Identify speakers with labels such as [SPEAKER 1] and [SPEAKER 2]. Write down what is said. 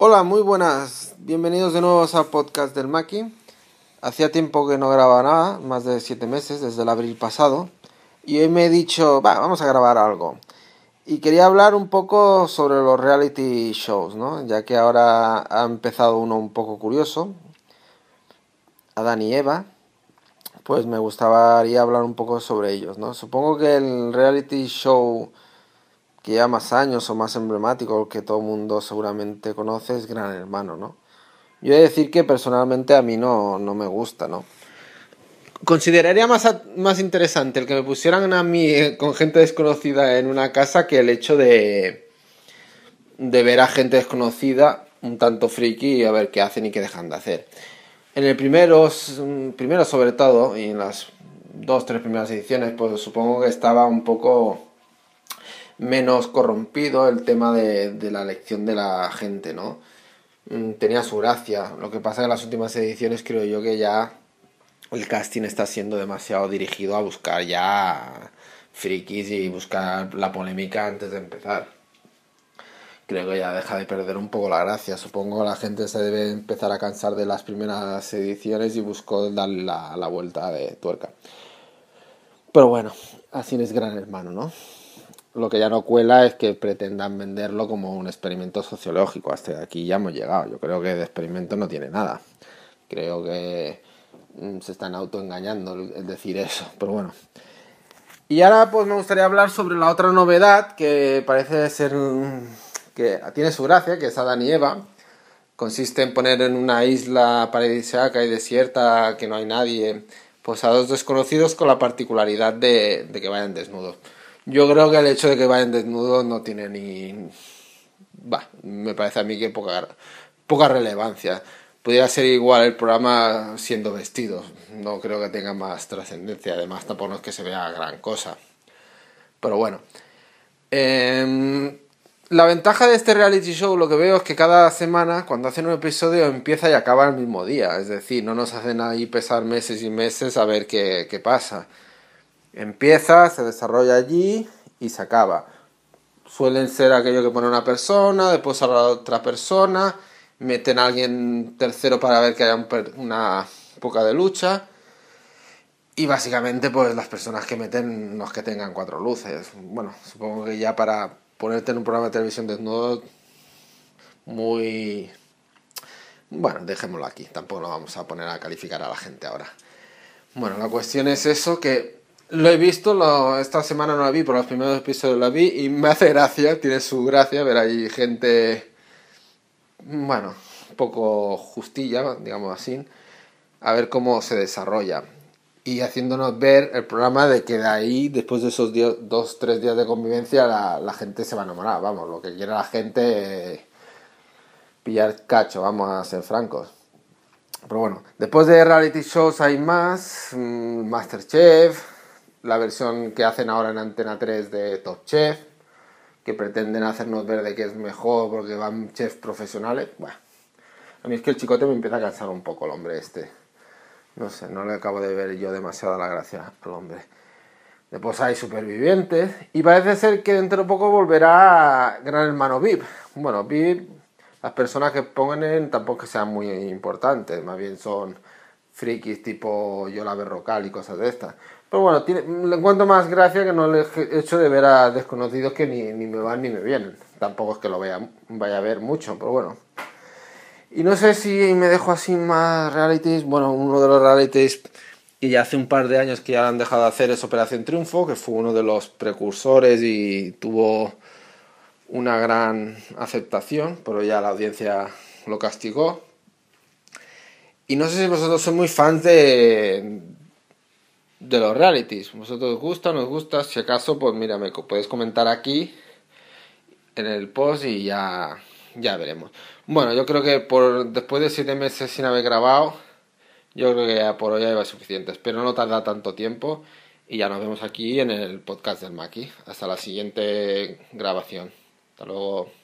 [SPEAKER 1] Hola, muy buenas. Bienvenidos de nuevo al podcast del Maki. Hacía tiempo que no grababa nada, más de siete meses, desde el abril pasado. Y hoy me he dicho, va, vamos a grabar algo. Y quería hablar un poco sobre los reality shows, ¿no? Ya que ahora ha empezado uno un poco curioso, Adán y Eva. Pues me gustaría hablar un poco sobre ellos, ¿no? Supongo que el reality show que ya más años o más emblemático, que todo el mundo seguramente conoce, es Gran Hermano, ¿no? Yo he de decir que personalmente a mí no, no me gusta, ¿no? Consideraría más, más interesante el que me pusieran a mí eh, con gente desconocida en una casa que el hecho de, de ver a gente desconocida un tanto friki y a ver qué hacen y qué dejan de hacer. En el primero, primero sobre todo, y en las dos, tres primeras ediciones, pues supongo que estaba un poco menos corrompido el tema de, la elección de la gente, ¿no? Mm, tenía su gracia. Lo que pasa en las últimas ediciones creo yo que ya el casting está siendo demasiado dirigido a buscar ya frikis y buscar la polémica antes de empezar. Creo que ya deja de perder un poco la gracia. Supongo que la gente se debe empezar a cansar de las primeras ediciones y buscó darle la, la vuelta de tuerca. Pero bueno, así es Gran Hermano, ¿no? Lo que ya no cuela es que pretendan venderlo como un experimento sociológico. Hasta aquí ya hemos llegado. Yo creo que de experimento no tiene nada. Creo que mm, se están autoengañando el decir eso. Pero bueno. Y ahora pues me gustaría hablar sobre la otra novedad que parece ser que tiene su gracia, que es Adán y Eva. Consiste en poner en una isla paradisíaca y desierta que no hay nadie, pues a dos desconocidos con la particularidad de que vayan desnudos. Yo creo que el hecho de que vayan desnudos no tiene ni... Va, me parece a mí que poca, poca relevancia. Podría ser igual el programa siendo vestidos. No creo que tenga más trascendencia. Además, tampoco es que se vea gran cosa. Pero bueno. Em, la ventaja de este reality show lo que veo es que cada semana, cuando hacen un episodio, empieza y acaba el mismo día. Es decir, no nos hacen ahí pesar meses y meses a ver qué, qué pasa. Empieza, se desarrolla allí y se acaba. Suelen ser aquello que pone una persona, después a la otra persona, meten a alguien tercero para ver que haya una poca de lucha. Y básicamente, pues las personas que meten, los que tengan cuatro luces. Bueno, supongo que ya para ponerte en un programa de televisión desnudo, muy. Bueno, dejémoslo aquí, tampoco lo vamos a poner a calificar a la gente ahora. Bueno, la cuestión es eso, que lo he visto, esta semana no la vi, por los primeros episodios la vi y me hace gracia, tiene su gracia ver ahí gente, bueno, poco justilla, digamos así, a ver cómo se desarrolla. Y haciéndonos ver el programa de que de ahí, después de esos dos, tres días de convivencia, la, gente se va a enamorar. Vamos, lo que quiere la gente pillar cacho, vamos a ser francos. Pero bueno, después de reality shows hay más, mm, Masterchef, la versión que hacen ahora en Antena 3 de Top Chef, que pretenden hacernos ver de que es mejor porque van chefs profesionales. Bueno, a mí es que el chicote me empieza a cansar un poco el hombre este. No sé, no le acabo de ver yo demasiada la gracia al hombre. Después hay supervivientes y parece ser que dentro de poco volverá Gran Hermano VIP. Bueno, VIP, las personas que pongan tampoco que sean muy importantes, más bien son frikis tipo Yola Berrocal y cosas de estas. Pero bueno, tiene, le encuentro más gracia que no el hecho de ver a desconocidos que ni, ni me van ni me vienen. Tampoco es que lo vaya, vaya a ver mucho, pero bueno. Y no sé si me dejo así más realities. Bueno, uno de los realities y ya hace un par de años que ya han dejado de hacer es Operación Triunfo, que fue uno de los precursores y tuvo una gran aceptación, pero ya la audiencia lo castigó. Y no sé si vosotros sois muy fans de, de los realities. ¿Vosotros os gusta, no os gusta? Si acaso, pues mira, me podéis comentar aquí en el post y ya, ya veremos. Bueno, yo creo que por después de siete meses sin haber grabado, yo creo que ya por hoy ya iba suficiente. Espero no tardar tanto tiempo y ya nos vemos aquí en el podcast del Maki. Hasta la siguiente grabación. Hasta luego.